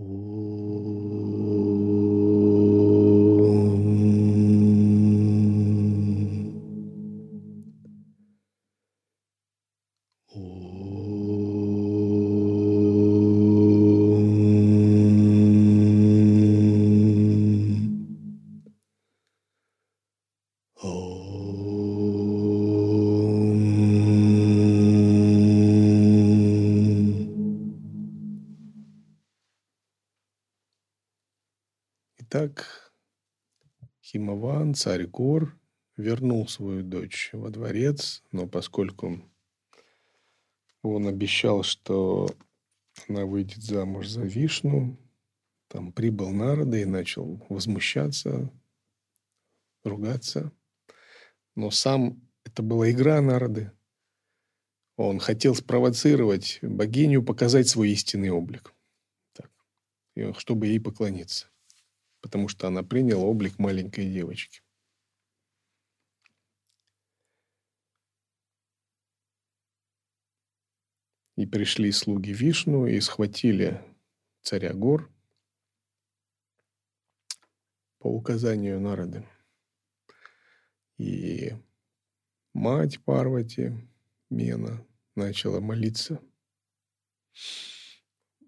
Итак, Химован, царь гор, вернул свою дочь во дворец, но поскольку он обещал, что она выйдет замуж за Вишну, там прибыл Нарада и начал возмущаться, ругаться. Но сам это была игра Нарады. Он хотел спровоцировать богиню, показать свой истинный облик, так, чтобы ей поклониться потому что она приняла облик маленькой девочки. И пришли слуги Вишну и схватили царя гор по указанию народа. И мать Парвати, Мена, начала молиться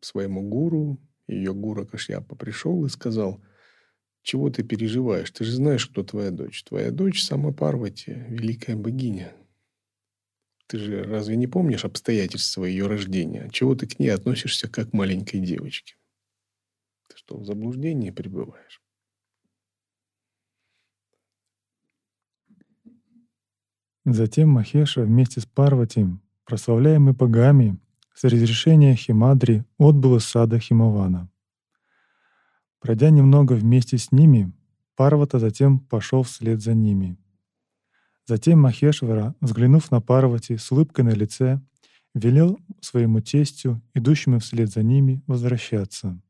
своему гуру. Ее гура Кашьяпа пришел и сказал – чего ты переживаешь? Ты же знаешь, кто твоя дочь. Твоя дочь сама Парвати, великая богиня. Ты же разве не помнишь обстоятельства ее рождения? Чего ты к ней относишься как к маленькой девочке? Ты что, в заблуждении пребываешь? Затем Махеша вместе с Парвати, прославляемый богами, с разрешения Химадри отбыл из сада Химавана. Пройдя немного вместе с ними, Парвата затем пошел вслед за ними. Затем Махешвара, взглянув на Парвати с улыбкой на лице, велел своему тестю, идущему вслед за ними, возвращаться.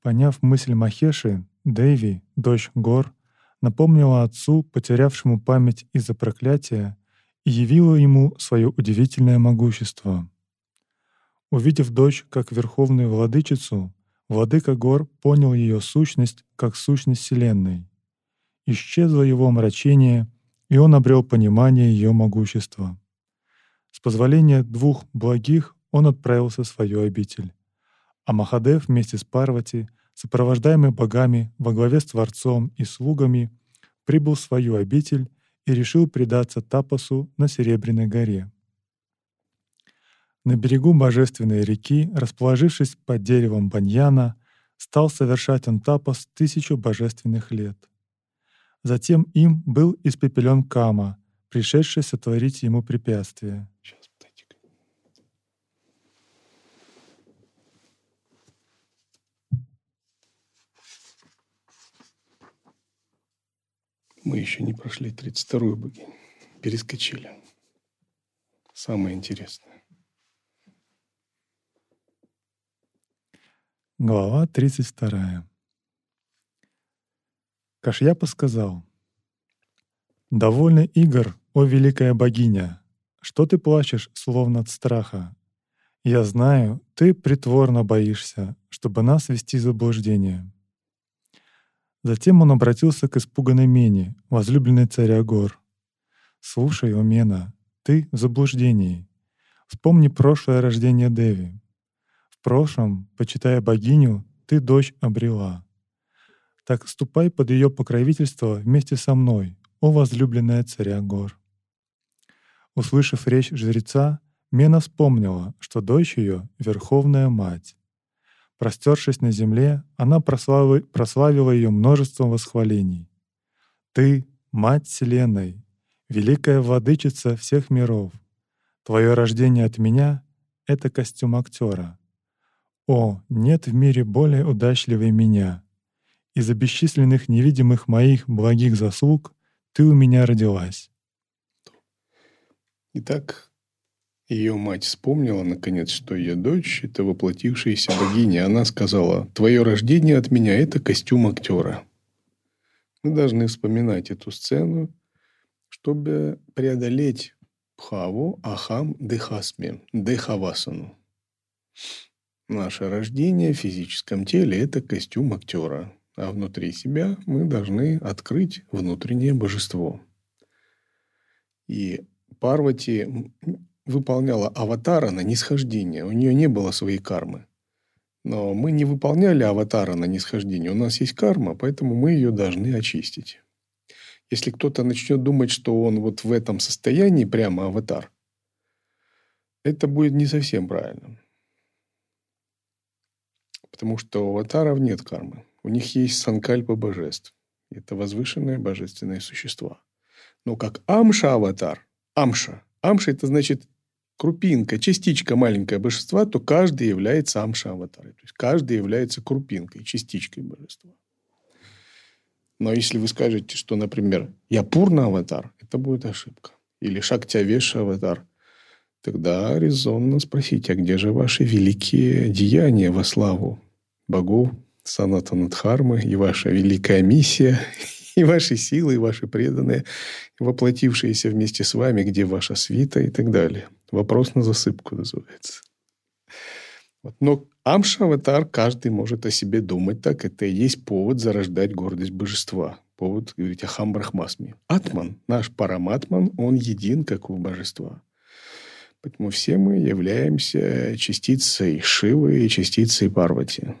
Поняв мысль Махеши, Дэви, дочь Гор, напомнила отцу, потерявшему память из-за проклятия, и явила ему свое удивительное могущество. Увидев дочь как верховную владычицу, Владыка гор понял ее сущность как сущность Вселенной. Исчезло его мрачение, и он обрел понимание ее могущества. С позволения двух благих он отправился в свою обитель. А Махадев вместе с Парвати, сопровождаемый богами во главе с Творцом и слугами, прибыл в свою обитель и решил предаться тапасу на Серебряной горе. На берегу божественной реки, расположившись под деревом баньяна, стал совершать он тысячу божественных лет. Затем им был испепелен Кама, пришедший сотворить ему препятствие. Мы еще не прошли 32-ю богиню. Перескочили. Самое интересное. Глава 32. Кашьяпа сказал, «Довольно игр, о великая богиня! Что ты плачешь, словно от страха? Я знаю, ты притворно боишься, чтобы нас вести в заблуждение». Затем он обратился к испуганной Мене, возлюбленной царя гор. «Слушай, о Мена, ты в заблуждении. Вспомни прошлое рождение Деви. Прошлом, почитая богиню, ты дочь обрела. Так ступай под ее покровительство вместе со мной, о возлюбленная царя гор. Услышав речь жреца, Мена вспомнила, что дочь ее — Верховная Мать. Простершись на земле, она прославила, прославила ее множеством восхвалений. «Ты — Мать Вселенной, великая владычица всех миров. Твое рождение от меня — это костюм актера. О, нет в мире более удачливой меня. Из-за бесчисленных невидимых моих благих заслуг ты у меня родилась. Итак, ее мать вспомнила, наконец, что ее дочь — это воплотившаяся богиня. Она сказала, «Твое рождение от меня — это костюм актера». Мы должны вспоминать эту сцену, чтобы преодолеть Пхаву, Ахам, Дехасми, Дехавасану. Наше рождение в физическом теле – это костюм актера, а внутри себя мы должны открыть внутреннее божество. И Парвати выполняла аватара на нисхождение. У нее не было своей кармы. Но мы не выполняли аватара на нисхождение. У нас есть карма, поэтому мы ее должны очистить. Если кто-то начнет думать, что он вот в этом состоянии прямо аватар, это будет не совсем правильно. Потому что у аватаров нет кармы. У них есть санкальпа божеств. Это возвышенные божественные существа. Но как амша-аватар, амша, амша это значит крупинка, частичка маленькая божества, то каждый является амша-аватарой. То есть каждый является крупинкой, частичкой божества. Но если вы скажете, что, например, я пурна-аватар, это будет ошибка. Или шактя-веша-аватар, тогда резонно спросить, а где же ваши великие деяния во славу богов, санатанадхармы и ваша великая миссия, и ваши силы, и ваши преданные, воплотившиеся вместе с вами, где ваша свита и так далее. Вопрос на засыпку называется. Вот. Но Амша-аватар каждый может о себе думать так. Это и есть повод зарождать гордость божества. Повод говорить о Хамбрахмасме. Атман, наш параматман, он един, как у божества. Поэтому все мы являемся частицей Шивы и частицей Парвати.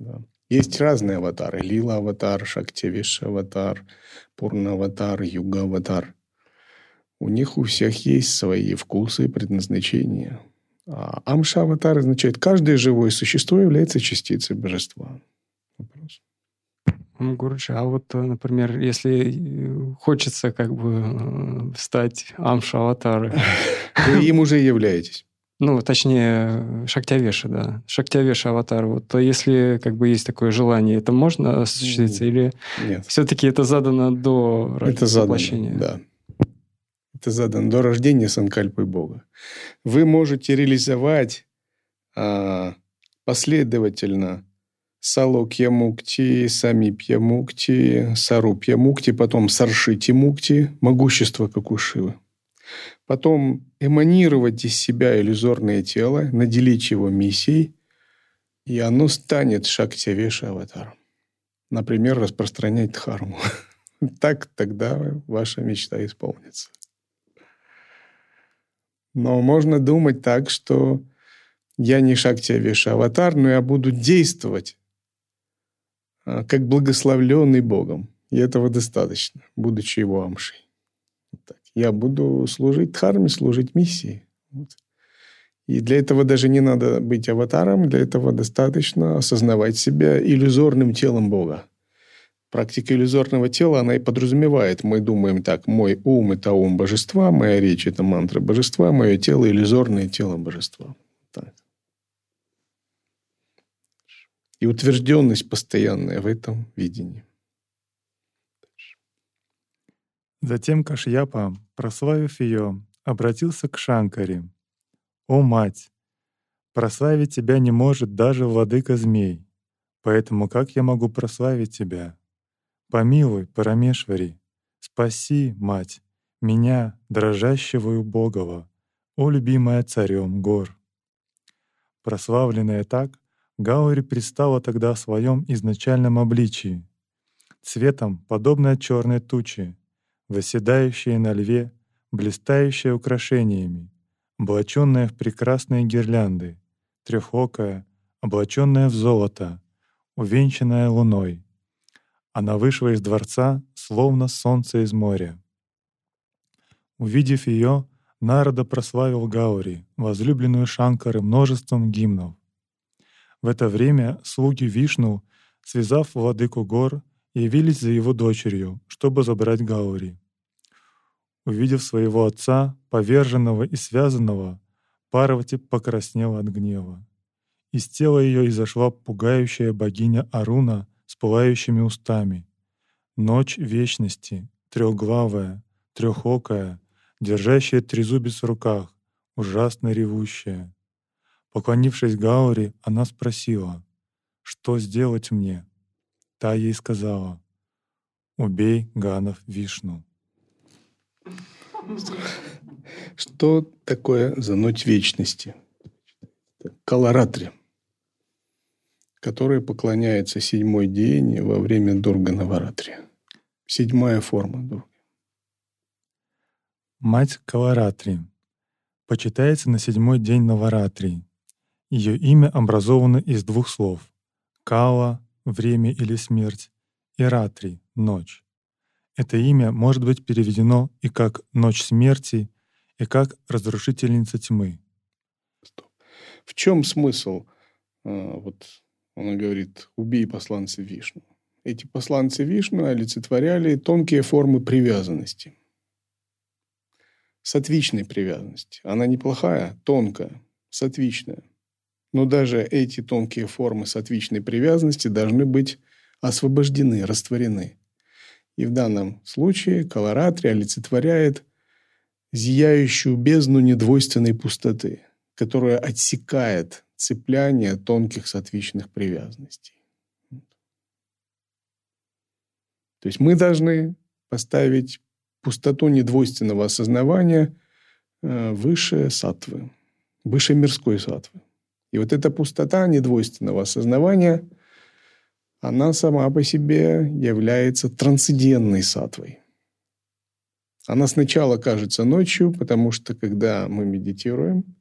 Да. Есть разные аватары. Лила-аватар, Шактивиш-аватар, Пурна-аватар, Юга-аватар. У них у всех есть свои вкусы и предназначения. А Амша-аватар означает, каждое живое существо является частицей божества. Вопрос. Гурджи, а вот, например, если э, хочется как бы э, стать Амша-аватаром... Вы им уже являетесь. Ну, точнее, Шактявеша, да. Шактявеша аватар. Вот, то если как бы есть такое желание, это можно осуществиться? Или Нет. все-таки это задано до это воплощения? Задано, да. Это задано до рождения Санкальпы Бога. Вы можете реализовать а, последовательно Салокья Мукти, Самипья Мукти, Сарупья Мукти, потом Саршити Мукти, могущество как у Шивы потом эманировать из себя иллюзорное тело, наделить его миссией, и оно станет Шактивеша аватаром. Например, распространять дхарму. Так тогда ваша мечта исполнится. Но можно думать так, что я не Шактивеша аватар, но я буду действовать а, как благословленный Богом. И этого достаточно, будучи его амшей. Я буду служить дхарме, служить миссии. Вот. И для этого даже не надо быть аватаром, для этого достаточно осознавать себя иллюзорным телом Бога. Практика иллюзорного тела, она и подразумевает, мы думаем так, мой ум – это ум божества, моя речь – это мантра божества, мое тело – иллюзорное тело божества. Так. И утвержденность постоянная в этом видении. Затем Кашьяпа, прославив ее, обратился к Шанкаре. «О, мать! Прославить тебя не может даже владыка змей, поэтому как я могу прославить тебя? Помилуй, Парамешвари, спаси, мать, меня, дрожащего и убогого, о, любимая царем гор!» Прославленная так, Гаури предстала тогда в своем изначальном обличии, цветом, подобной черной тучи, восседающая на льве, блистающая украшениями, облаченная в прекрасные гирлянды, трехокая, облаченная в золото, увенчанная луной. Она вышла из дворца, словно солнце из моря. Увидев ее, Нарада прославил Гаури, возлюбленную Шанкары, множеством гимнов. В это время слуги Вишну, связав владыку гор, явились за его дочерью, чтобы забрать Гаури. Увидев своего отца, поверженного и связанного, Парвати покраснела от гнева. Из тела ее изошла пугающая богиня Аруна с пылающими устами. Ночь вечности, трехглавая, трехокая, держащая трезубец в руках, ужасно ревущая. Поклонившись Гаури, она спросила, «Что сделать мне?» Та ей сказала, «Убей Ганов Вишну». Что такое за ночь вечности? Каларатри, которая поклоняется седьмой день во время Дурга Наваратри. Седьмая форма Дурги. Мать Каларатри почитается на седьмой день Наваратри. Ее имя образовано из двух слов — Кала — время или смерть, и Ратри — ночь. Это имя может быть переведено и как «ночь смерти», и как «разрушительница тьмы». В чем смысл? А, вот он говорит, убей посланца Вишну. Эти посланцы Вишну олицетворяли тонкие формы привязанности. Сатвичной привязанности. Она неплохая, тонкая, сатвичная. Но даже эти тонкие формы сатвичной привязанности должны быть освобождены, растворены. И в данном случае колоратри олицетворяет зияющую бездну недвойственной пустоты, которая отсекает цепляние тонких сатвичных привязанностей. То есть мы должны поставить пустоту недвойственного осознавания э, выше сатвы, выше мирской сатвы. И вот эта пустота недвойственного осознавания, она сама по себе является трансцендентной сатвой. Она сначала кажется ночью, потому что когда мы медитируем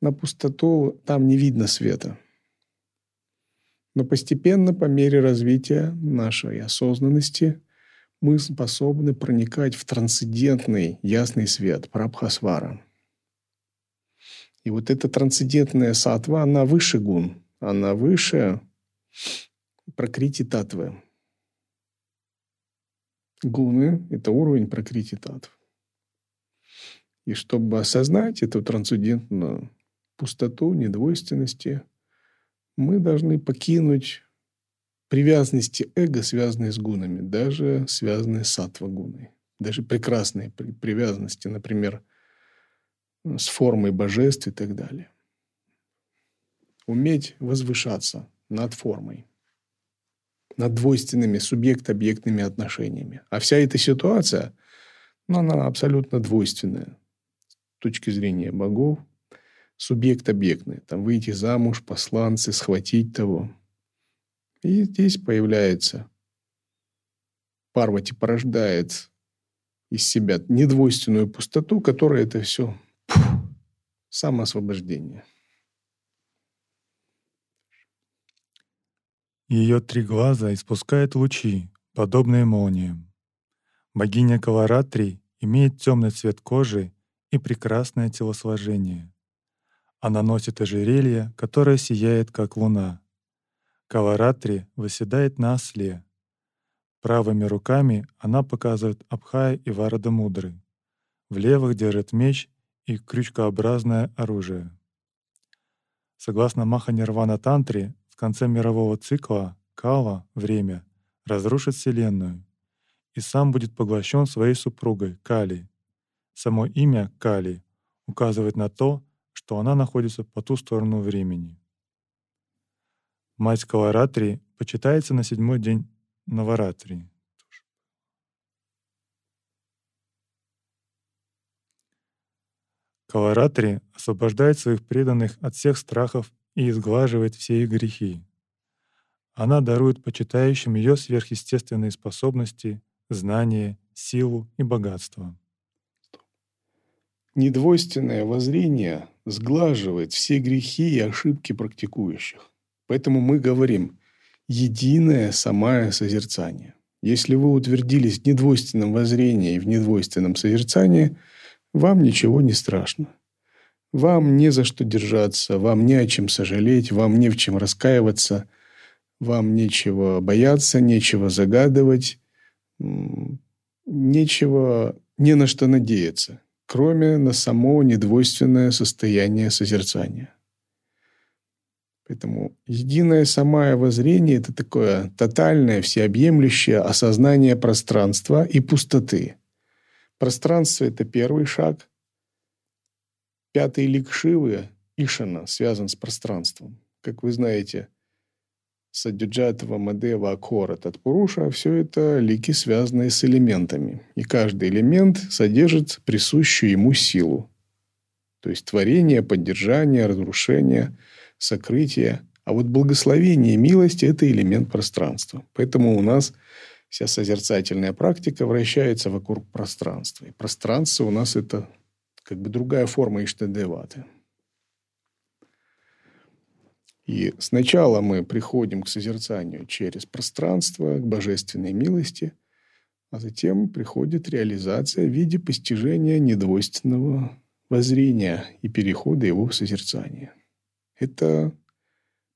на пустоту, там не видно света. Но постепенно, по мере развития нашей осознанности, мы способны проникать в трансцендентный ясный свет, прабхасвара – и вот эта трансцендентная сатва, она выше гун, она выше прокрити татвы. Гуны – это уровень прокрити татв. И чтобы осознать эту трансцендентную пустоту, недвойственности, мы должны покинуть привязанности эго, связанные с гунами, даже связанные с сатва-гуной. Даже прекрасные привязанности, например, с формой божеств и так далее. Уметь возвышаться над формой, над двойственными субъект-объектными отношениями. А вся эта ситуация, ну, она абсолютно двойственная с точки зрения богов, субъект-объектный. Там выйти замуж, посланцы, схватить того. И здесь появляется Парвати порождает из себя недвойственную пустоту, которая это все Самоосвобождение. Ее три глаза испускают лучи, подобные молниям. Богиня Каларатри имеет темный цвет кожи и прекрасное телосложение. Она носит ожерелье, которое сияет, как луна. Каларатри восседает на осле. Правыми руками она показывает Абхая и Варада Мудры. В левых держит меч и крючкообразное оружие. Согласно Маханирвана Тантре, в конце мирового цикла Кала, время, разрушит Вселенную и сам будет поглощен своей супругой Кали. Само имя Кали указывает на то, что она находится по ту сторону времени. Мать Каларатри почитается на седьмой день Наваратри. Каларатри освобождает своих преданных от всех страхов и изглаживает все их грехи. Она дарует почитающим ее сверхъестественные способности, знания, силу и богатство. Недвойственное воззрение сглаживает все грехи и ошибки практикующих. Поэтому мы говорим «единое самое созерцание». Если вы утвердились в недвойственном воззрении и в недвойственном созерцании – вам ничего не страшно. Вам не за что держаться, вам не о чем сожалеть, вам не в чем раскаиваться, вам нечего бояться, нечего загадывать, нечего не на что надеяться, кроме на само недвойственное состояние созерцания. Поэтому единое самое воззрение – это такое тотальное, всеобъемлющее осознание пространства и пустоты – Пространство – это первый шаг. Пятый лик Шивы, Ишана, связан с пространством. Как вы знаете, Садюджатова, Мадева, Акора, Татпуруша – все это лики, связанные с элементами. И каждый элемент содержит присущую ему силу. То есть творение, поддержание, разрушение, сокрытие. А вот благословение и милость – это элемент пространства. Поэтому у нас вся созерцательная практика вращается вокруг пространства. И пространство у нас – это как бы другая форма Иштадеваты. И сначала мы приходим к созерцанию через пространство, к божественной милости, а затем приходит реализация в виде постижения недвойственного воззрения и перехода его в созерцание. Это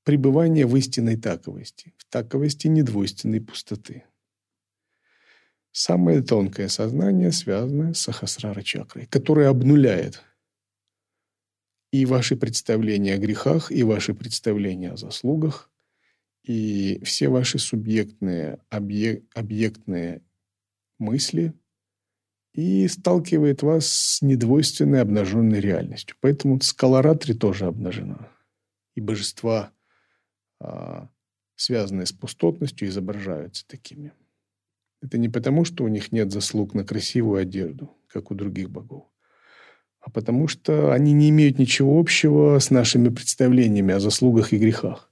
пребывание в истинной таковости, в таковости недвойственной пустоты. Самое тонкое сознание связано с Сахасрара чакрой, которое обнуляет и ваши представления о грехах, и ваши представления о заслугах, и все ваши субъектные, объек, объектные мысли и сталкивает вас с недвойственной обнаженной реальностью. Поэтому скалоратри тоже обнажена. И божества, а, связанные с пустотностью, изображаются такими. Это не потому, что у них нет заслуг на красивую одежду, как у других богов, а потому что они не имеют ничего общего с нашими представлениями о заслугах и грехах.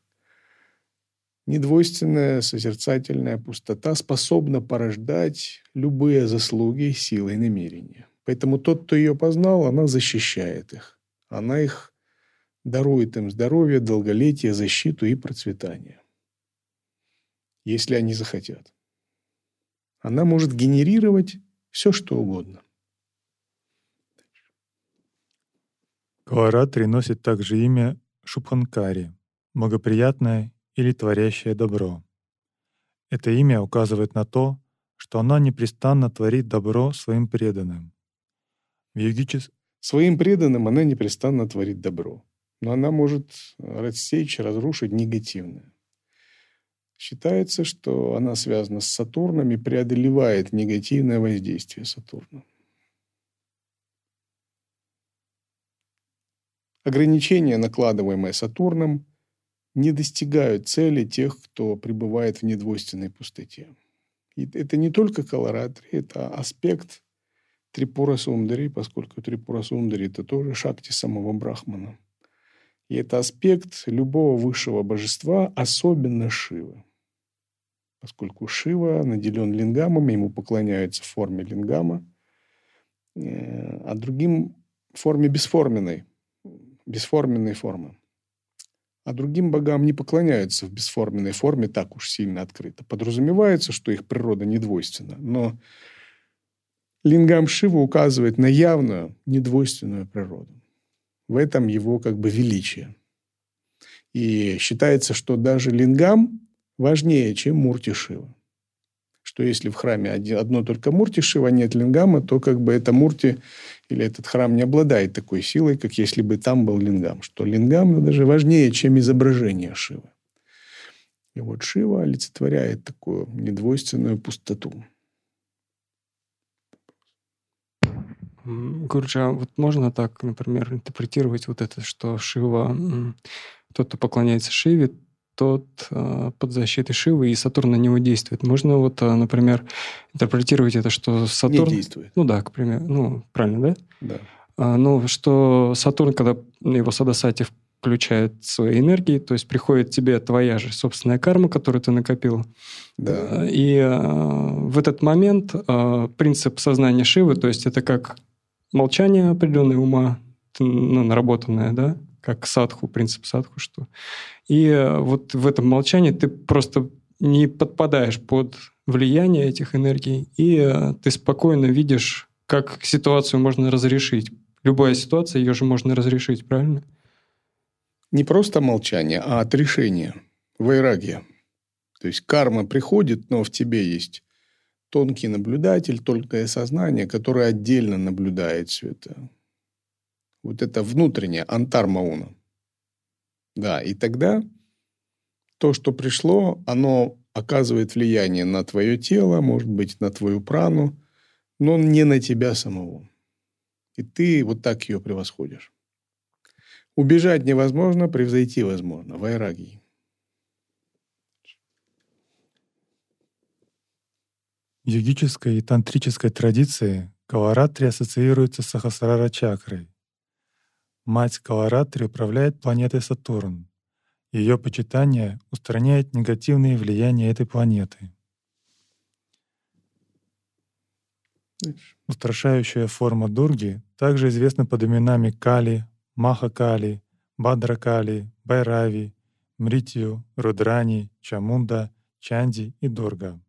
Недвойственная созерцательная пустота способна порождать любые заслуги, силы и намерения. Поэтому тот, кто ее познал, она защищает их. Она их дарует им здоровье, долголетие, защиту и процветание. Если они захотят. Она может генерировать все, что угодно. Каваратри носит также имя Шубханкари, благоприятное или творящее добро. Это имя указывает на то, что она непрестанно творит добро своим преданным. В йогичес... Своим преданным она непрестанно творит добро, но она может рассечь, разрушить негативное. Считается, что она связана с Сатурном и преодолевает негативное воздействие Сатурна. Ограничения, накладываемые Сатурном, не достигают цели тех, кто пребывает в недвойственной пустоте. И это не только колоратри, это аспект Трипура Сундари, поскольку Трипура Сундари – это тоже шакти самого Брахмана. И это аспект любого высшего божества, особенно Шивы. Поскольку Шива наделен лингамом, ему поклоняются в форме лингама, э, а другим в форме бесформенной, бесформенной формы а другим богам не поклоняются в бесформенной форме так уж сильно открыто. Подразумевается, что их природа недвойственна, но лингам Шива указывает на явную недвойственную природу. В этом его как бы величие. И считается, что даже лингам важнее, чем Мурти Шива. Что если в храме одно только Мурти Шива, а нет лингама, то как бы это Мурти или этот храм не обладает такой силой, как если бы там был лингам. Что лингам даже важнее, чем изображение Шивы. И вот Шива олицетворяет такую недвойственную пустоту. Гурджа, вот можно так, например, интерпретировать вот это, что Шива, тот, кто поклоняется Шиве, тот э, под защитой Шивы, и Сатурн на него действует. Можно вот, э, например, интерпретировать это, что Сатурн... Не действует. Ну да, к примеру. Ну, правильно, да? Да. А, ну, что Сатурн, когда его Садасати включает свои энергии, то есть приходит тебе твоя же собственная карма, которую ты накопил. Да. И э, в этот момент э, принцип сознания Шивы, то есть это как молчание определенное ума, ну, наработанное, да, как садху, принцип садху, что... И э, вот в этом молчании ты просто не подпадаешь под влияние этих энергий, и э, ты спокойно видишь, как ситуацию можно разрешить. Любая ситуация, ее же можно разрешить, правильно? Не просто молчание, а отрешение, вайрагия. То есть карма приходит, но в тебе есть тонкий наблюдатель, тонкое сознание, которое отдельно наблюдает все это вот это внутреннее, антармауна. Да, и тогда то, что пришло, оно оказывает влияние на твое тело, может быть, на твою прану, но не на тебя самого. И ты вот так ее превосходишь. Убежать невозможно, превзойти возможно. Вайраги. В йогической и тантрической традиции каваратри ассоциируется с сахасрара чакрой, мать Каларатри управляет планетой Сатурн. Ее почитание устраняет негативные влияния этой планеты. Устрашающая форма Дурги также известна под именами Кали, Махакали, Бадракали, Байрави, Мритью, Рудрани, Чамунда, Чанди и Дурга.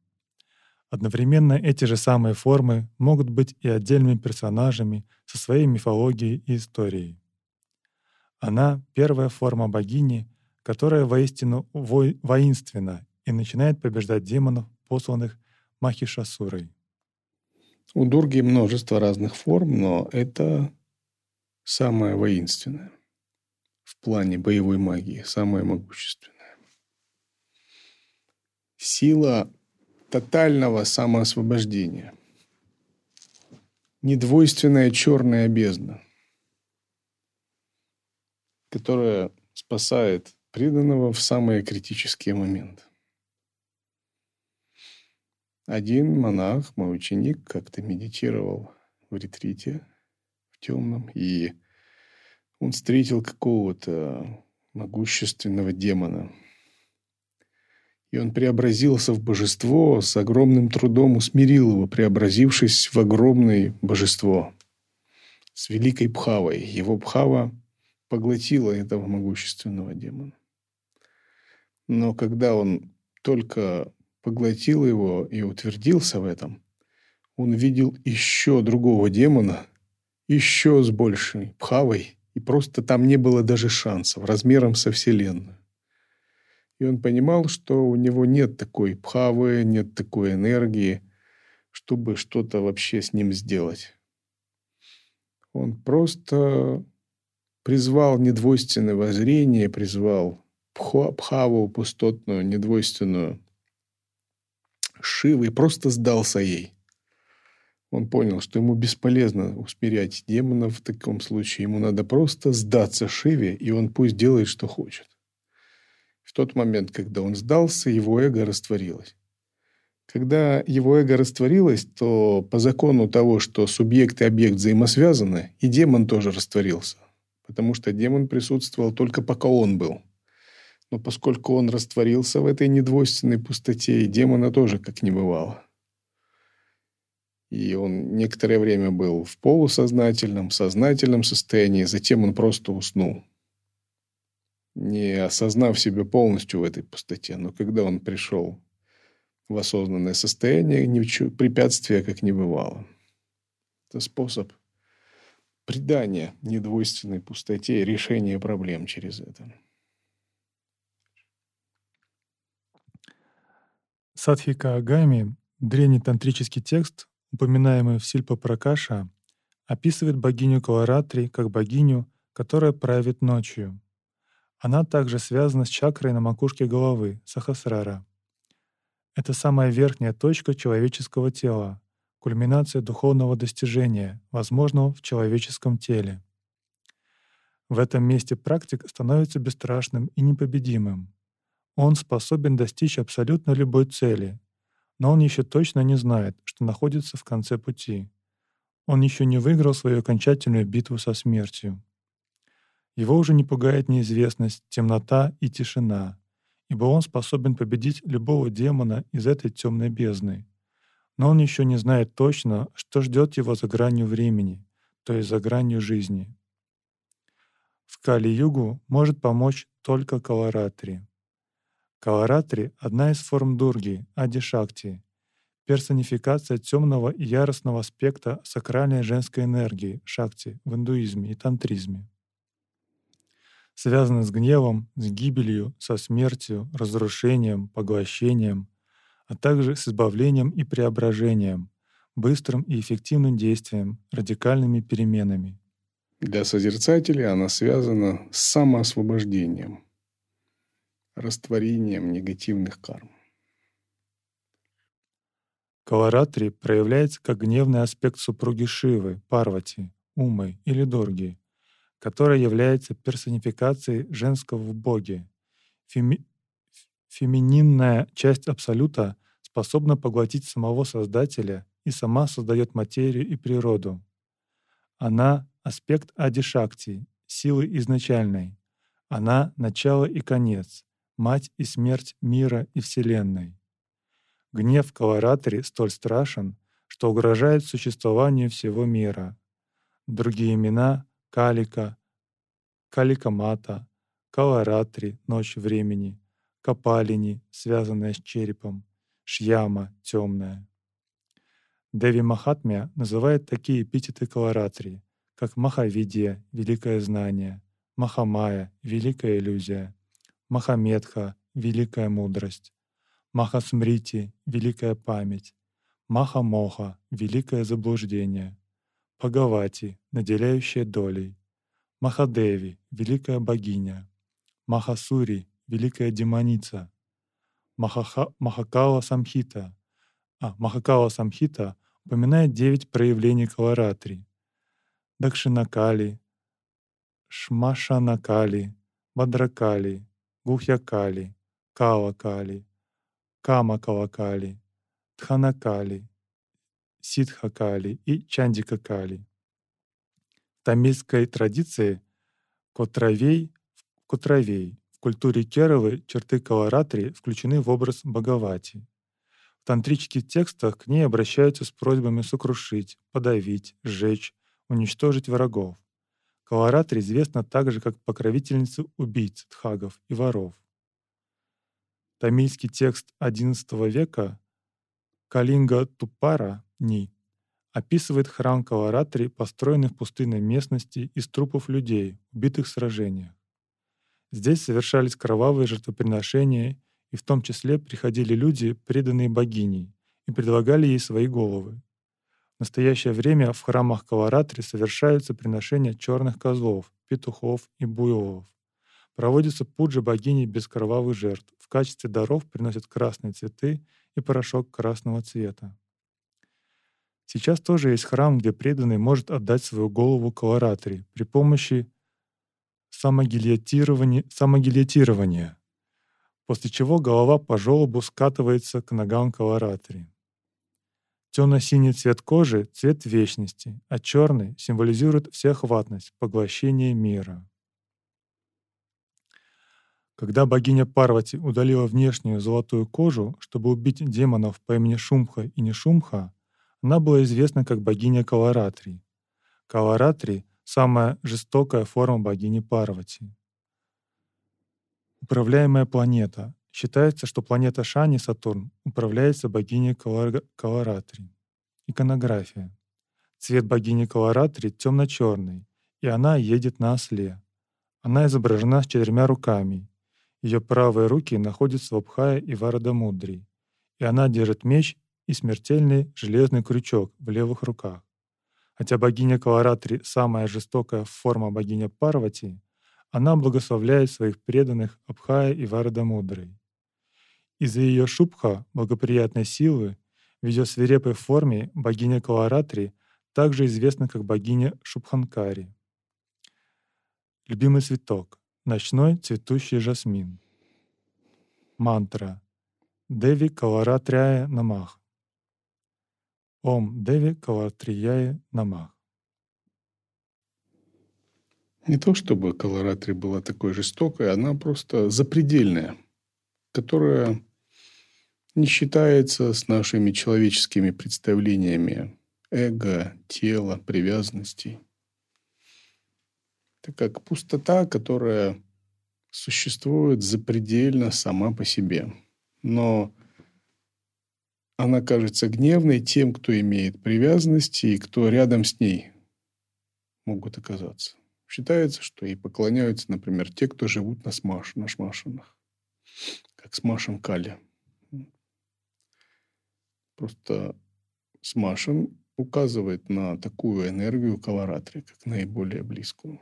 Одновременно эти же самые формы могут быть и отдельными персонажами со своей мифологией и историей. Она — первая форма богини, которая воистину воинственна и начинает побеждать демонов, посланных Махишасурой. У Дурги множество разных форм, но это самая воинственная в плане боевой магии, самая могущественная. Сила тотального самоосвобождения. Недвойственная черная бездна, которая спасает преданного в самые критические моменты. Один монах, мой ученик, как-то медитировал в ретрите в темном, и он встретил какого-то могущественного демона – и он преобразился в божество, с огромным трудом усмирил его, преобразившись в огромное божество с великой Пхавой. Его Пхава поглотила этого могущественного демона. Но когда он только поглотил его и утвердился в этом, он видел еще другого демона, еще с большей Пхавой, и просто там не было даже шансов, размером со Вселенную. И он понимал, что у него нет такой пхавы, нет такой энергии, чтобы что-то вообще с ним сделать. Он просто призвал недвойственное воззрение, призвал пхаву пустотную, недвойственную Шивы и просто сдался ей. Он понял, что ему бесполезно усмирять демонов в таком случае. Ему надо просто сдаться Шиве, и он пусть делает, что хочет. В тот момент, когда он сдался, его эго растворилось. Когда его эго растворилось, то по закону того, что субъект и объект взаимосвязаны, и демон тоже растворился. Потому что демон присутствовал только пока он был. Но поскольку он растворился в этой недвойственной пустоте, и демона тоже как не бывало. И он некоторое время был в полусознательном, сознательном состоянии, затем он просто уснул не осознав себя полностью в этой пустоте. Но когда он пришел в осознанное состояние, ничего, препятствия как не бывало. Это способ придания недвойственной пустоте и решения проблем через это. Садхика Агами, древний тантрический текст, упоминаемый в Сильпа Пракаша, описывает богиню Каларатри как богиню, которая правит ночью. Она также связана с чакрой на макушке головы, сахасрара. Это самая верхняя точка человеческого тела, кульминация духовного достижения, возможного в человеческом теле. В этом месте практик становится бесстрашным и непобедимым. Он способен достичь абсолютно любой цели, но он еще точно не знает, что находится в конце пути. Он еще не выиграл свою окончательную битву со смертью. Его уже не пугает неизвестность, темнота и тишина, ибо он способен победить любого демона из этой темной бездны. Но он еще не знает точно, что ждет его за гранью времени, то есть за гранью жизни. В Кали-югу может помочь только Каларатри. Каларатри — одна из форм Дурги, Ади-Шакти, персонификация темного и яростного аспекта сакральной женской энергии, Шакти, в индуизме и тантризме связаны с гневом, с гибелью, со смертью, разрушением, поглощением, а также с избавлением и преображением, быстрым и эффективным действием, радикальными переменами. Для созерцателей она связана с самоосвобождением, растворением негативных карм. Каларатри проявляется как гневный аспект супруги Шивы, Парвати, Умы или Дорги, которая является персонификацией женского в Боге. Феми... Фемининная часть Абсолюта способна поглотить самого Создателя и сама создает материю и природу. Она — аспект Адишакти, силы изначальной. Она — начало и конец, мать и смерть мира и Вселенной. Гнев Каларатри столь страшен, что угрожает существованию всего мира. Другие имена — Калика, Каликамата, Каларатри — ночь времени, Капалини, связанная с черепом, Шьяма — темная. Деви Махатмя называет такие эпитеты Каларатри, как Махавидия — великое знание, Махамая — великая иллюзия, Махамедха — великая мудрость, Махасмрити — великая память, Махамоха — великое заблуждение, Пагавати — наделяющая долей, Махадеви — великая богиня, Махасури — великая демоница, Махаха, Махакала Самхита, а Махакала Самхита упоминает девять проявлений Каларатри — Дакшинакали, Шмашанакали, Бадракали, Гухьякали, Калакали, Камакалакали, Тханакали, Сидхакали и Чандикакали. В тамильской традиции Котравей в культуре Кералы черты Каларатри включены в образ Бхагавати. В тантрических текстах к ней обращаются с просьбами сокрушить, подавить, сжечь, уничтожить врагов. Каларатри известна также как покровительница убийц, тхагов и воров. Тамильский текст XI века Калинга Тупара Ни описывает храм Каларатри, построенный в пустынной местности из трупов людей, убитых в сражениях. Здесь совершались кровавые жертвоприношения, и в том числе приходили люди, преданные богиней, и предлагали ей свои головы. В настоящее время в храмах Каларатри совершаются приношения черных козлов, петухов и буйволов. Проводится пуджа богини без кровавых жертв. В качестве даров приносят красные цветы и порошок красного цвета. Сейчас тоже есть храм, где преданный может отдать свою голову Каларатри при помощи самогильотирования, самогильотирования, после чего голова по желобу скатывается к ногам Каларатри. Темно-синий цвет кожи — цвет вечности, а черный символизирует всеохватность, поглощение мира. Когда богиня Парвати удалила внешнюю золотую кожу, чтобы убить демонов по имени Шумха и Нишумха, она была известна как богиня Каларатри. Каларатри — самая жестокая форма богини Парвати. Управляемая планета. Считается, что планета Шани, Сатурн, управляется богиней Каларатри. Иконография. Цвет богини Каларатри темно-черный, и она едет на осле. Она изображена с четырьмя руками. Ее правые руки находятся в Абхае и Варадамудри, и она держит меч и смертельный железный крючок в левых руках. Хотя богиня Каларатри — самая жестокая форма богиня Парвати, она благословляет своих преданных Абхая и Варадамудрой. Из-за ее шубха, благоприятной силы, в ее свирепой форме богиня Каларатри также известна как богиня Шубханкари. Любимый цветок — ночной цветущий жасмин. Мантра Деви Каларатряя Намах. Ом Деви Калатрияя Намах. Не то чтобы Каларатри была такой жестокой, она просто запредельная, которая не считается с нашими человеческими представлениями эго, тела, привязанностей. Это как пустота, которая существует запредельно сама по себе. Но она кажется гневной тем, кто имеет привязанности и кто рядом с ней могут оказаться. Считается, что и поклоняются, например, те, кто живут на, смаш, на шмашинах, как смашин Кали. Просто смашин указывает на такую энергию колоратри, как наиболее близкую.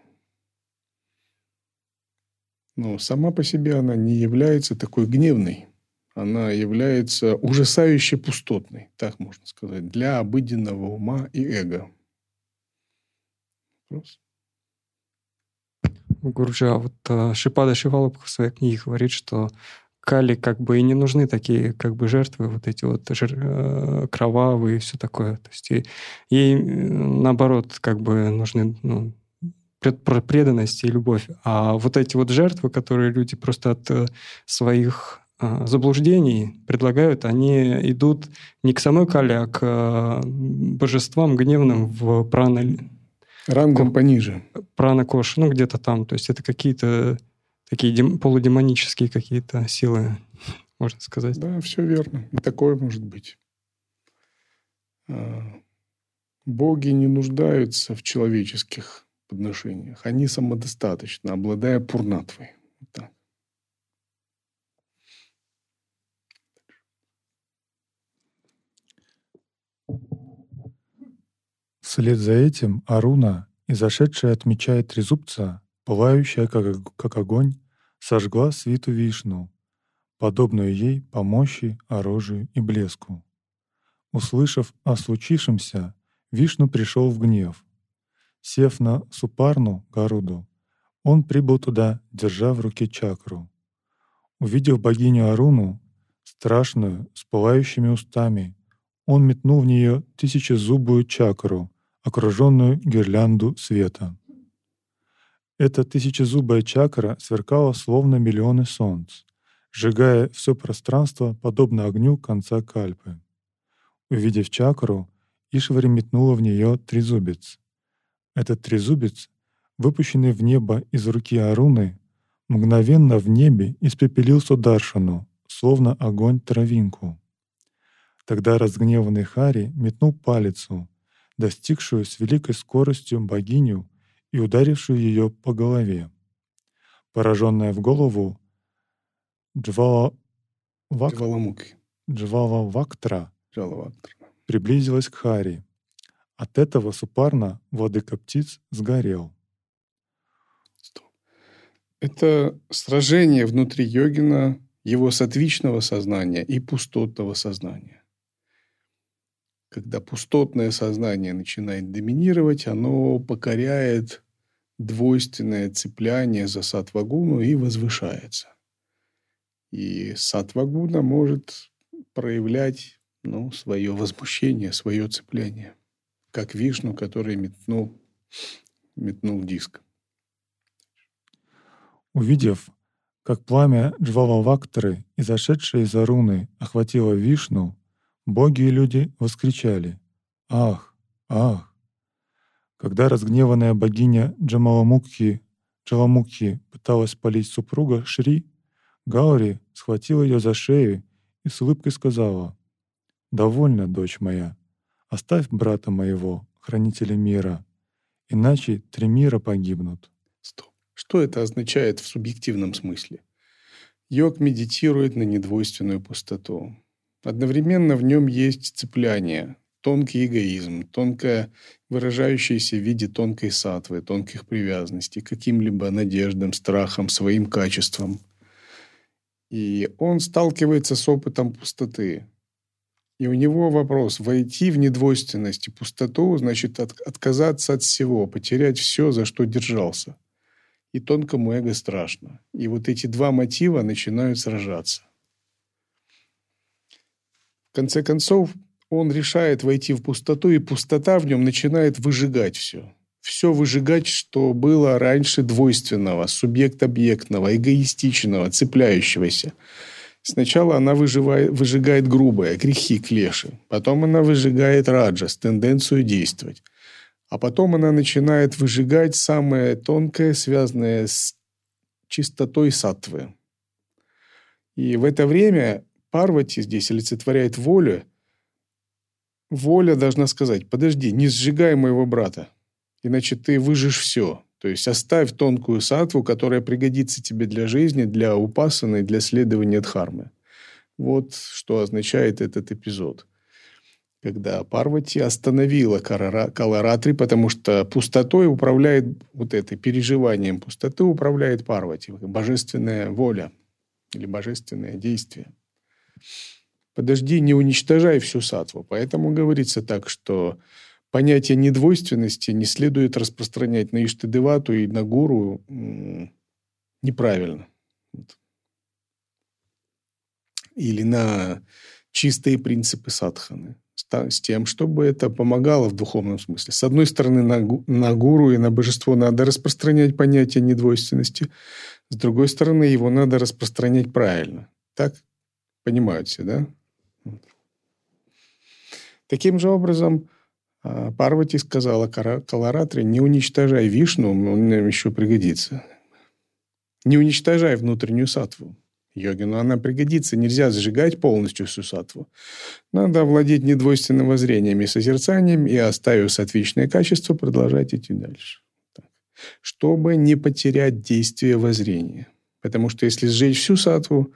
Но сама по себе она не является такой гневной. Она является ужасающе пустотной, так можно сказать, для обыденного ума и эго. Вопрос? Гурджа, вот а, Шипада Шивалабха в своей книге говорит, что Кали как бы и не нужны такие как бы жертвы, вот эти вот жир, э, кровавые и все такое. То есть ей, ей наоборот как бы нужны ну, преданность и любовь. А вот эти вот жертвы, которые люди просто от э, своих заблуждений предлагают, они идут не к самой Кале, а к э, божествам гневным в прана... Рангом пониже. Прана Кош, ну где-то там. То есть это какие-то такие дем... полудемонические какие-то силы, можно сказать. Да, все верно. И такое может быть. А, боги не нуждаются в человеческих подношениях. Они самодостаточны, обладая пурнатвой. Вот так. Вслед за этим Аруна, изошедшая от меча трезубца, пылающая, как, как огонь, сожгла свиту Вишну, подобную ей по мощи, оружию и блеску. Услышав о случившемся, Вишну пришел в гнев. Сев на Супарну, Гаруду, он прибыл туда, держа в руке чакру. Увидев богиню Аруну, страшную, с пылающими устами, он метнул в нее тысячезубую чакру, окруженную гирлянду света. Эта тысячезубая чакра сверкала словно миллионы солнц, сжигая все пространство, подобно огню конца кальпы. Увидев чакру, Ишвари метнула в нее трезубец. Этот трезубец, выпущенный в небо из руки Аруны, мгновенно в небе испепелил Сударшану, словно огонь травинку. Тогда разгневанный Хари метнул палицу, достигшую с великой скоростью богиню и ударившую ее по голове. Пораженная в голову, Джвала Вак... Джвала Вактра приблизилась к Хари. От этого Супарна, владыка птиц, сгорел. Это сражение внутри йогина, его сатвичного сознания и пустотного сознания. Когда пустотное сознание начинает доминировать, оно покоряет двойственное цепляние за сатвагуну и возвышается. И сатвагуна может проявлять ну, свое возмущение, свое цепляние, как Вишну, который метнул, метнул диск. Увидев, как пламя Джвалавактры, изошедшее из Аруны, охватило Вишну, Боги и люди воскричали «Ах! Ах!». Когда разгневанная богиня Джамаламукхи Джаламукхи пыталась спалить супруга Шри, Гаури схватила ее за шею и с улыбкой сказала «Довольно, дочь моя, оставь брата моего, хранителя мира, иначе три мира погибнут». Стоп. Что это означает в субъективном смысле? Йог медитирует на недвойственную пустоту. Одновременно в нем есть цепляние, тонкий эгоизм, тонкое выражающееся в виде тонкой сатвы, тонких привязанностей, каким-либо надеждам, страхам, своим качествам. И он сталкивается с опытом пустоты. И у него вопрос – войти в недвойственность и пустоту, значит от, отказаться от всего, потерять все, за что держался. И тонкому эго страшно. И вот эти два мотива начинают сражаться. В конце концов, он решает войти в пустоту, и пустота в нем начинает выжигать все. Все выжигать, что было раньше двойственного, субъект-объектного, эгоистичного, цепляющегося. Сначала она выживает, выжигает грубое, грехи, клеши. Потом она выжигает раджас, тенденцию действовать. А потом она начинает выжигать самое тонкое, связанное с чистотой сатвы. И в это время Парвати здесь олицетворяет волю. Воля должна сказать, подожди, не сжигай моего брата, иначе ты выжжешь все. То есть оставь тонкую сатву, которая пригодится тебе для жизни, для упасаны, для следования дхармы. Вот что означает этот эпизод. Когда Парвати остановила Каларатри, потому что пустотой управляет вот это, переживанием пустоты управляет Парвати, божественная воля или божественное действие подожди, не уничтожай всю сатву. Поэтому говорится так, что понятие недвойственности не следует распространять на Иштадевату и на Гуру неправильно. Или на чистые принципы садханы, с тем, чтобы это помогало в духовном смысле. С одной стороны, на, на гуру и на божество надо распространять понятие недвойственности, с другой стороны, его надо распространять правильно. Так понимают все, да? Таким же образом, а, Парвати сказала Каларатре, не уничтожай Вишну, он нам еще пригодится. Не уничтожай внутреннюю сатву. Йогину она пригодится. Нельзя сжигать полностью всю сатву. Надо овладеть недвойственным воззрением и созерцанием и, оставив сатвичное качество, продолжать идти дальше. Так. Чтобы не потерять действие воззрения. Потому что если сжечь всю сатву,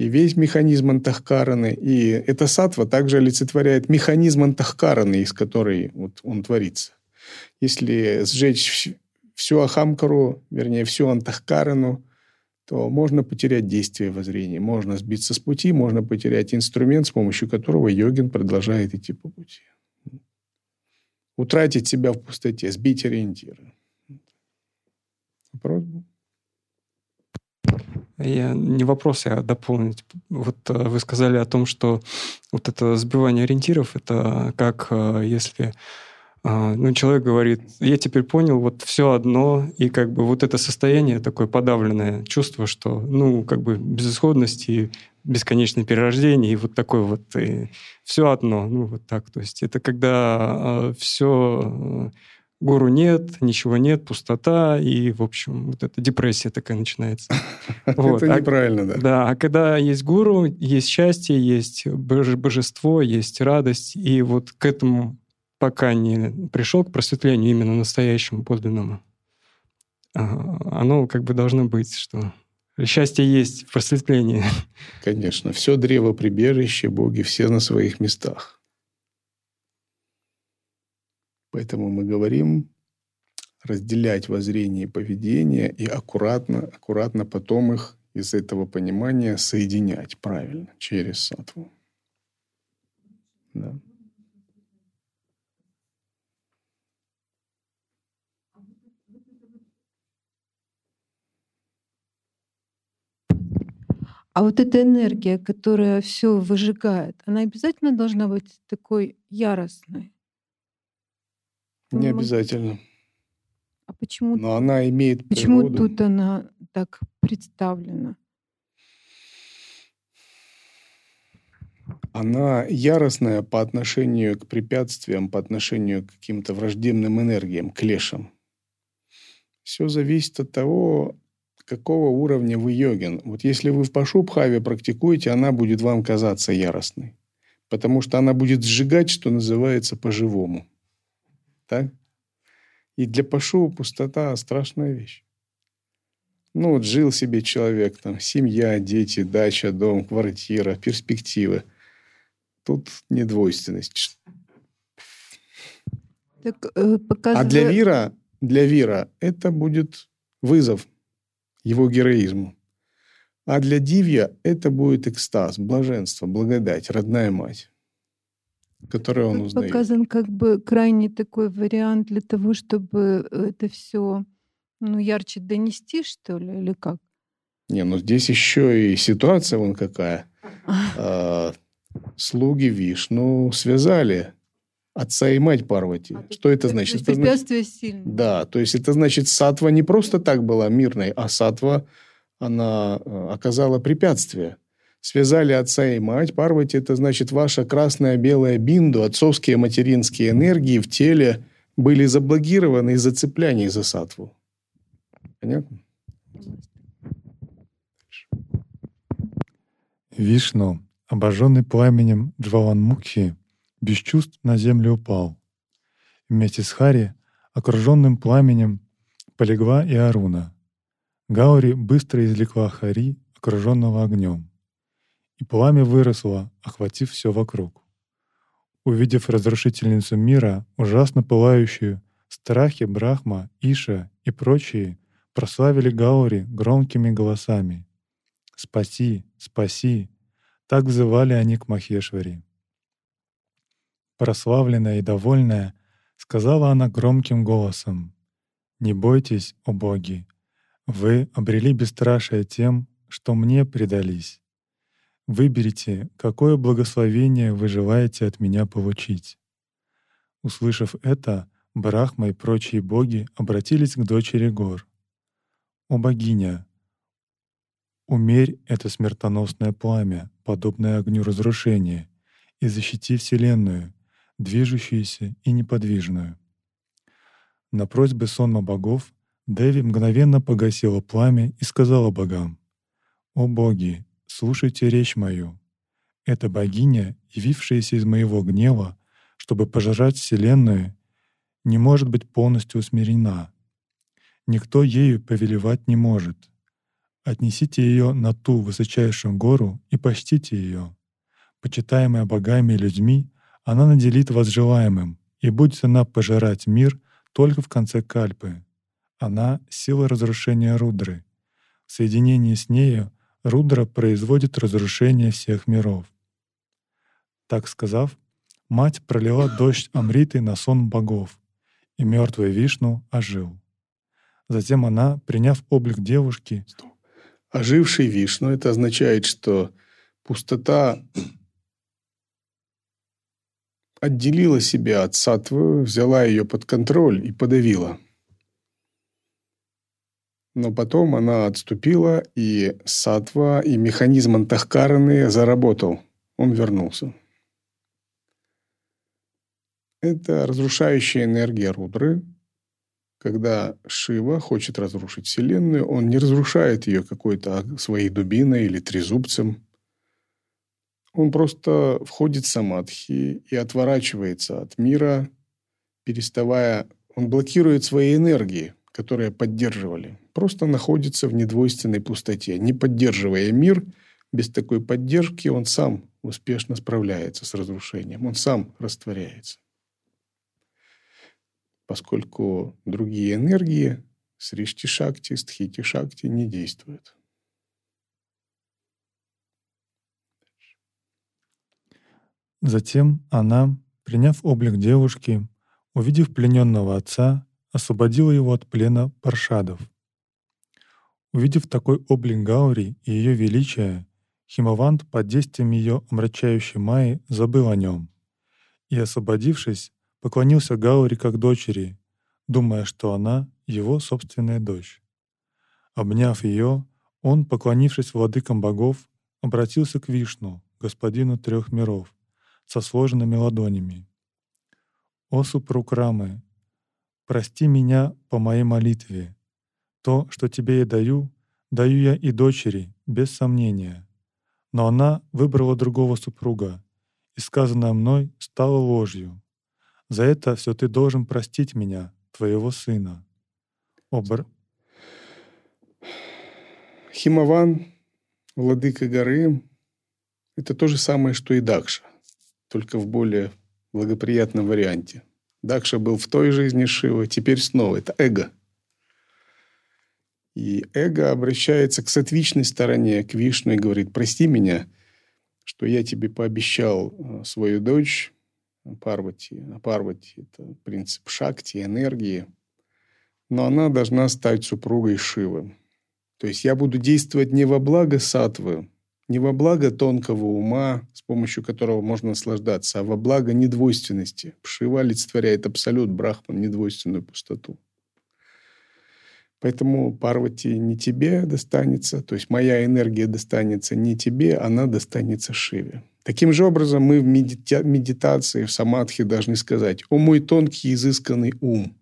и весь механизм антахкараны, и эта сатва также олицетворяет механизм антахкараны, из которой вот он творится. Если сжечь всю ахамкару, вернее, всю антахкарану, то можно потерять действие воззрения, можно сбиться с пути, можно потерять инструмент, с помощью которого йогин продолжает идти по пути. Утратить себя в пустоте, сбить ориентиры. Вопрос был? Я не вопрос, а дополнить. Вот э, вы сказали о том, что вот это сбивание ориентиров, это как э, если а, ну, человек говорит, я теперь понял, вот все одно, и как бы вот это состояние, такое подавленное чувство, что, ну, как бы безысходность и бесконечное перерождение, и вот такое вот, и все одно, ну, вот так. То есть это когда все гуру нет, ничего нет, пустота, и, в общем, вот эта депрессия такая начинается. Это а неправильно, да. Да, а когда есть гуру, есть счастье, есть божество, есть радость, и вот к этому пока не пришел к просветлению именно настоящему, подлинному, оно как бы должно быть, что счастье есть в просветлении. Конечно, все древо прибежище, боги все на своих местах. Поэтому мы говорим разделять воззрение и поведение и аккуратно, аккуратно потом их из этого понимания соединять правильно через сатву. Да. А вот эта энергия, которая все выжигает, она обязательно должна быть такой яростной? Не обязательно. А почему? Но она имеет Почему природу. тут она так представлена? Она яростная по отношению к препятствиям, по отношению к каким-то враждебным энергиям, клешам. Все зависит от того, какого уровня вы йогин. Вот если вы в Пашубхаве практикуете, она будет вам казаться яростной. Потому что она будет сжигать, что называется, по-живому. Так? И для Пашу пустота – страшная вещь. Ну вот жил себе человек, там, семья, дети, дача, дом, квартира, перспективы. Тут недвойственность. Так, э, показывая... А для Вира, для Вира это будет вызов – его героизму. А для Дивья это будет экстаз, блаженство, благодать, родная мать, которую он узнает. Показан как бы крайне такой вариант для того, чтобы это все ну, ярче донести, что ли, или как? Не, ну здесь еще и ситуация вон какая. А, слуги Вишну связали отца и мать Парвати. А, Что это значит? То есть препятствие значит... сильное. Да, то есть это значит, сатва не просто так была мирной, а сатва, она э, оказала препятствие. Связали отца и мать. Парвати – это значит ваша красная белая бинду, отцовские материнские энергии в теле были заблокированы из-за цепляний за сатву. Понятно? Вишну, обожженный пламенем Джваланмукхи, без чувств на землю упал. Вместе с Хари, окруженным пламенем, полегла и Аруна. Гаури быстро извлекла Хари, окруженного огнем. И пламя выросло, охватив все вокруг. Увидев разрушительницу мира, ужасно пылающую, страхи Брахма, Иша и прочие прославили Гаури громкими голосами. «Спаси! Спаси!» Так взывали они к Махешвари. Прославленная и довольная, сказала она громким голосом, «Не бойтесь, о боги, вы обрели бесстрашие тем, что мне предались. Выберите, какое благословение вы желаете от меня получить». Услышав это, Брахма и прочие боги обратились к дочери гор. «О богиня, умерь это смертоносное пламя, подобное огню разрушения, и защити Вселенную, движущуюся и неподвижную». На просьбы сонма богов Деви мгновенно погасила пламя и сказала богам, «О боги, слушайте речь мою. Эта богиня, явившаяся из моего гнева, чтобы пожрать Вселенную, не может быть полностью усмирена. Никто ею повелевать не может. Отнесите ее на ту высочайшую гору и почтите ее. Почитаемая богами и людьми, она наделит вас желаемым, и будет она пожирать мир только в конце кальпы. Она — сила разрушения Рудры. В соединении с нею Рудра производит разрушение всех миров. Так сказав, мать пролила дождь Амриты на сон богов, и мертвый Вишну ожил. Затем она, приняв облик девушки... Оживший Вишну — это означает, что пустота отделила себя от сатвы, взяла ее под контроль и подавила — но потом она отступила, и сатва, и механизм антахкараны заработал. Он вернулся. Это разрушающая энергия Рудры. Когда Шива хочет разрушить Вселенную, он не разрушает ее какой-то своей дубиной или трезубцем. Он просто входит в самадхи и отворачивается от мира, переставая... Он блокирует свои энергии, которые поддерживали просто находится в недвойственной пустоте. Не поддерживая мир, без такой поддержки он сам успешно справляется с разрушением, он сам растворяется. Поскольку другие энергии Сришти Шакти, Стхити Шакти не действуют. Затем она, приняв облик девушки, увидев плененного отца, освободила его от плена паршадов — Увидев такой облик Гаури и ее величие, Химавант под действием ее омрачающей Майи забыл о нем и, освободившись, поклонился Гаури как дочери, думая, что она — его собственная дочь. Обняв ее, он, поклонившись владыкам богов, обратился к Вишну, господину трех миров, со сложенными ладонями. «О супруг Рамы, прости меня по моей молитве, то, что тебе я даю, даю я и дочери, без сомнения. Но она выбрала другого супруга, и сказанное мной стало ложью. За это все ты должен простить меня, твоего сына. Обр... Химован, владыка горы, это то же самое, что и Дакша, только в более благоприятном варианте. Дакша был в той жизни Шива, теперь снова. Это эго — и эго обращается к сатвичной стороне, к Вишну и говорит, прости меня, что я тебе пообещал э, свою дочь Парвати. А Парвати – это принцип шакти, энергии. Но она должна стать супругой Шивы. То есть я буду действовать не во благо сатвы, не во благо тонкого ума, с помощью которого можно наслаждаться, а во благо недвойственности. Шива олицетворяет абсолют, Брахман – недвойственную пустоту. Поэтому Парвати не тебе достанется, то есть моя энергия достанется не тебе, она достанется Шиве. Таким же образом мы в медита- медитации, в самадхи должны сказать «О мой тонкий изысканный ум»,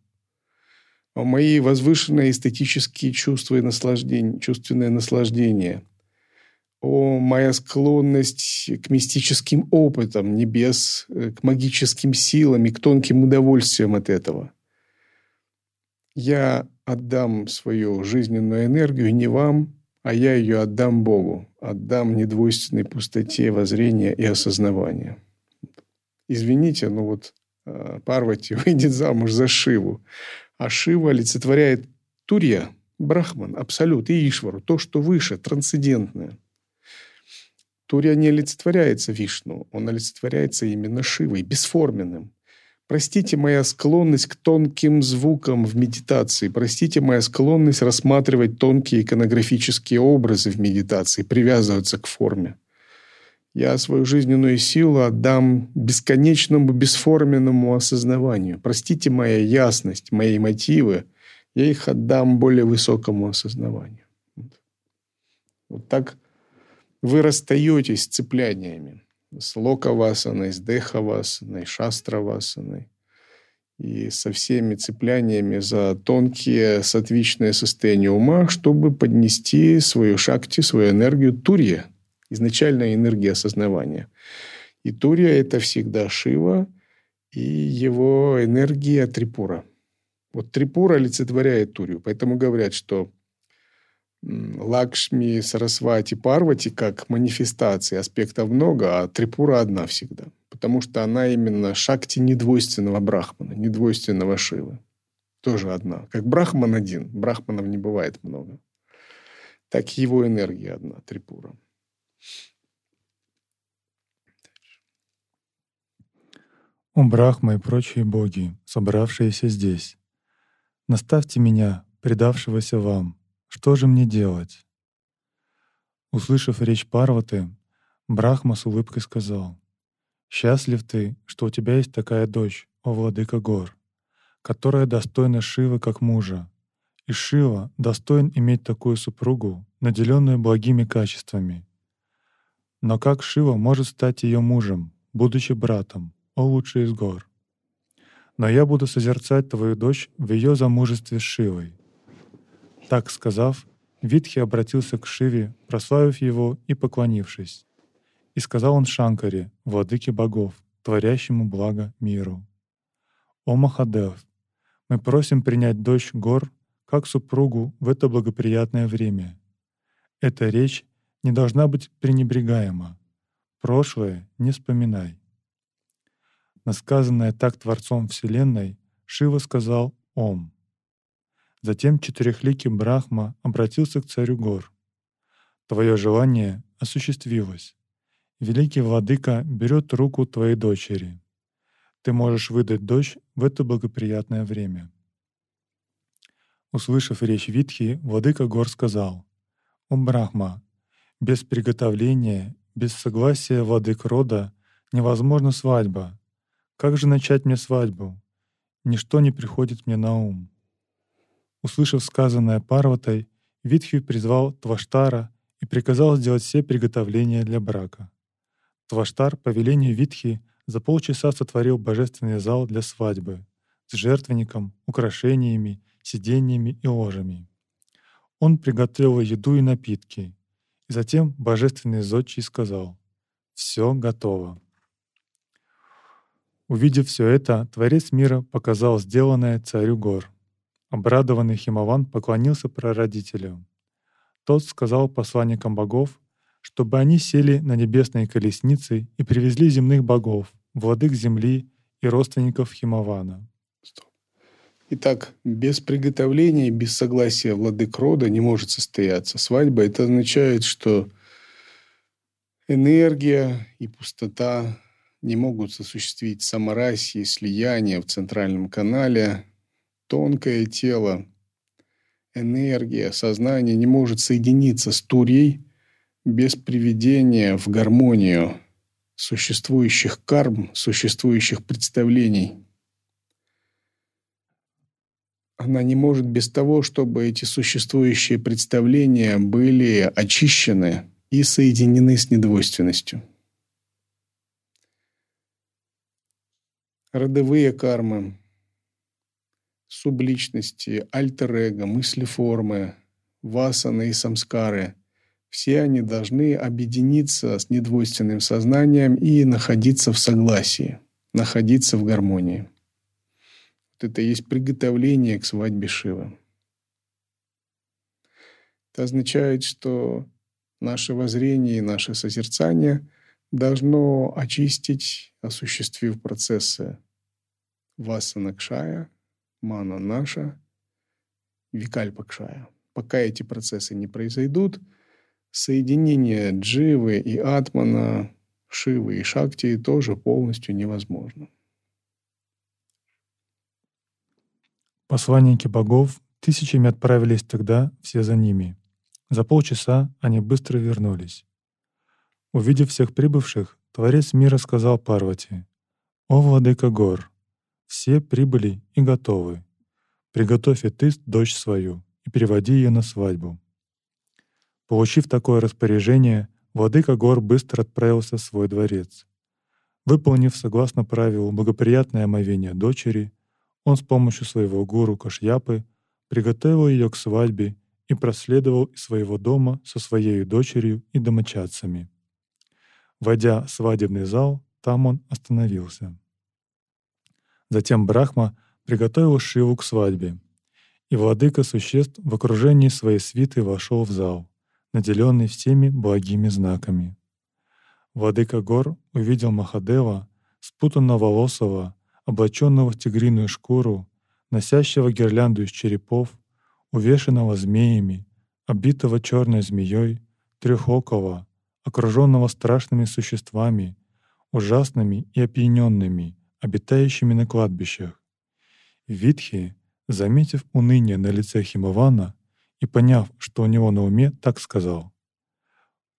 «О мои возвышенные эстетические чувства и наслаждения, чувственное наслаждение», «О моя склонность к мистическим опытам небес, э, к магическим силам и к тонким удовольствиям от этого». Я отдам свою жизненную энергию не вам, а я ее отдам Богу, отдам недвойственной пустоте воззрения и осознавания. Извините, но вот а, Парвати выйдет замуж за Шиву, а Шива олицетворяет Турья, Брахман, Абсолют и Ишвару, то, что выше, трансцендентное. Турья не олицетворяется Вишну, он олицетворяется именно Шивой, бесформенным. Простите моя склонность к тонким звукам в медитации. Простите моя склонность рассматривать тонкие иконографические образы в медитации, привязываться к форме. Я свою жизненную силу отдам бесконечному, бесформенному осознаванию. Простите моя ясность, мои мотивы. Я их отдам более высокому осознаванию. Вот так вы расстаетесь с цепляниями. С локовасаной, с дехавасаной, шастравасаной. И со всеми цепляниями за тонкие сатвичные состояния ума, чтобы поднести свою шакти, свою энергию турья – изначальная энергия осознавания. И Турия – это всегда Шива и его энергия Трипура. Вот Трипура олицетворяет Турию. Поэтому говорят, что Лакшми, Сарасвати, Парвати как манифестации аспектов много, а Трипура одна всегда. Потому что она именно шакти недвойственного брахмана, недвойственного Шивы. Тоже одна. Как брахман один. Брахманов не бывает много. Так его энергия одна, Трипура. О Брахма и прочие боги, собравшиеся здесь, наставьте меня, предавшегося вам, что же мне делать? Услышав речь Парваты, Брахма с улыбкой сказал, «Счастлив ты, что у тебя есть такая дочь, о владыка гор, которая достойна Шивы как мужа, и Шива достоин иметь такую супругу, наделенную благими качествами, но как Шива может стать ее мужем, будучи братом, о лучший из гор? Но я буду созерцать твою дочь в ее замужестве с Шивой. Так сказав, Витхи обратился к Шиве, прославив его и поклонившись. И сказал он Шанкаре, владыке богов, творящему благо миру. «О Махадев, мы просим принять дочь гор как супругу в это благоприятное время. Эта речь не должна быть пренебрегаема. Прошлое не вспоминай. Насказанное так Творцом Вселенной, Шива сказал «Ом». Затем четырехликий Брахма обратился к царю гор. «Твое желание осуществилось. Великий Владыка берет руку твоей дочери. Ты можешь выдать дочь в это благоприятное время». Услышав речь Витхи, Владыка гор сказал, «О Брахма, без приготовления, без согласия владык рода невозможна свадьба. Как же начать мне свадьбу? Ничто не приходит мне на ум. Услышав сказанное Парватой, Витхи призвал Тваштара и приказал сделать все приготовления для брака. Тваштар по велению Витхи за полчаса сотворил божественный зал для свадьбы с жертвенником, украшениями, сиденьями и ложами. Он приготовил еду и напитки, и затем божественный зодчий сказал «Все готово». Увидев все это, Творец мира показал сделанное царю гор. Обрадованный Химован поклонился прародителю. Тот сказал посланникам богов, чтобы они сели на небесные колесницы и привезли земных богов, владык земли и родственников Химована. Итак, без приготовления и без согласия владык рода не может состояться свадьба. Это означает, что энергия и пустота не могут осуществить саморасие, слияние в центральном канале. Тонкое тело, энергия, сознание не может соединиться с Турьей без приведения в гармонию существующих карм, существующих представлений – она не может без того, чтобы эти существующие представления были очищены и соединены с недвойственностью. Родовые кармы, субличности, альтер-эго, мысли-формы, васаны и самскары – все они должны объединиться с недвойственным сознанием и находиться в согласии, находиться в гармонии. Вот это есть приготовление к свадьбе Шивы. Это означает, что наше воззрение и наше созерцание должно очистить, осуществив процессы васанакшая, мана наша, викальпакшая. Пока эти процессы не произойдут, соединение дживы и атмана, шивы и шакти тоже полностью невозможно. Посланники богов тысячами отправились тогда все за ними. За полчаса они быстро вернулись. Увидев всех прибывших, Творец мира сказал Парвати, «О, владыка гор, все прибыли и готовы. Приготовь и ты дочь свою и переводи ее на свадьбу». Получив такое распоряжение, владыка гор быстро отправился в свой дворец. Выполнив согласно правилу благоприятное омовение дочери, он с помощью своего гуру Кашьяпы приготовил ее к свадьбе и проследовал из своего дома со своей дочерью и домочадцами. Войдя в свадебный зал, там он остановился. Затем Брахма приготовил Шиву к свадьбе, и владыка существ в окружении своей свиты вошел в зал, наделенный всеми благими знаками. Владыка гор увидел Махадева, спутанно волосого, облаченного в тигриную шкуру, носящего гирлянду из черепов, увешанного змеями, обитого черной змеей, трехокого, окруженного страшными существами, ужасными и опьяненными, обитающими на кладбищах. Витхи, заметив уныние на лице Химавана и поняв, что у него на уме, так сказал.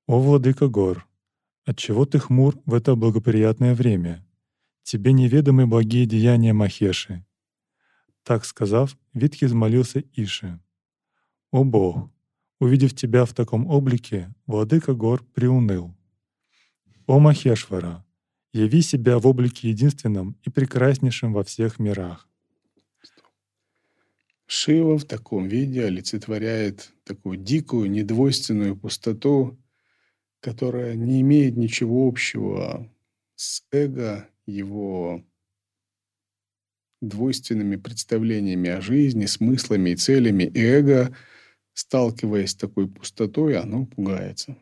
«О, владыка гор, отчего ты хмур в это благоприятное время? Тебе неведомы благие деяния Махеши». Так сказав, Витхи взмолился Ише. «О Бог, Увидев тебя в таком облике, владыка гор приуныл. «О Махешвара, яви себя в облике единственном и прекраснейшем во всех мирах». Шива в таком виде олицетворяет такую дикую, недвойственную пустоту, которая не имеет ничего общего с эго, его двойственными представлениями о жизни, смыслами и целями. И эго — сталкиваясь с такой пустотой, оно пугается.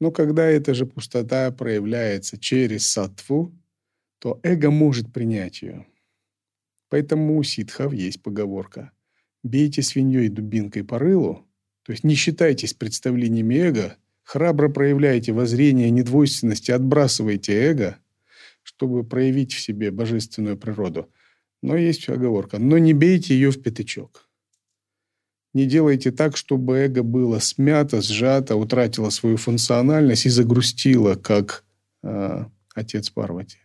Но когда эта же пустота проявляется через сатву, то эго может принять ее. Поэтому у ситхов есть поговорка «бейте свиньей дубинкой по рылу», то есть не считайтесь представлениями эго, храбро проявляйте воззрение недвойственности, отбрасывайте эго, чтобы проявить в себе божественную природу. Но есть оговорка «но не бейте ее в пятачок». Не делайте так, чтобы эго было смято, сжато, утратило свою функциональность и загрустило, как э, отец Парвати.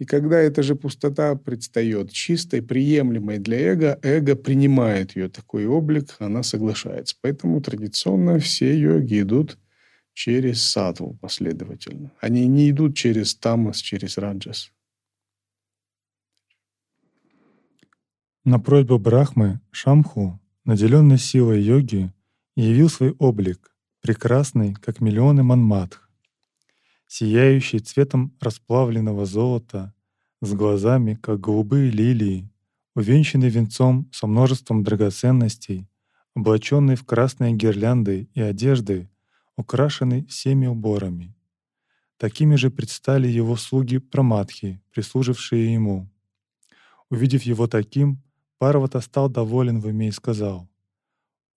И когда эта же пустота предстает чистой, приемлемой для эго, эго принимает ее такой облик, она соглашается. Поэтому традиционно все йоги идут через сатву последовательно. Они не идут через тамас, через раджас. На просьбу Брахмы Шамху, наделенный силой йоги, явил свой облик, прекрасный, как миллионы манматх, сияющий цветом расплавленного золота, с глазами, как голубые лилии, увенчанный венцом со множеством драгоценностей, облаченный в красные гирлянды и одежды, украшенный всеми уборами. Такими же предстали его слуги Праматхи, прислужившие ему. Увидев его таким, Парвата стал доволен в уме и сказал,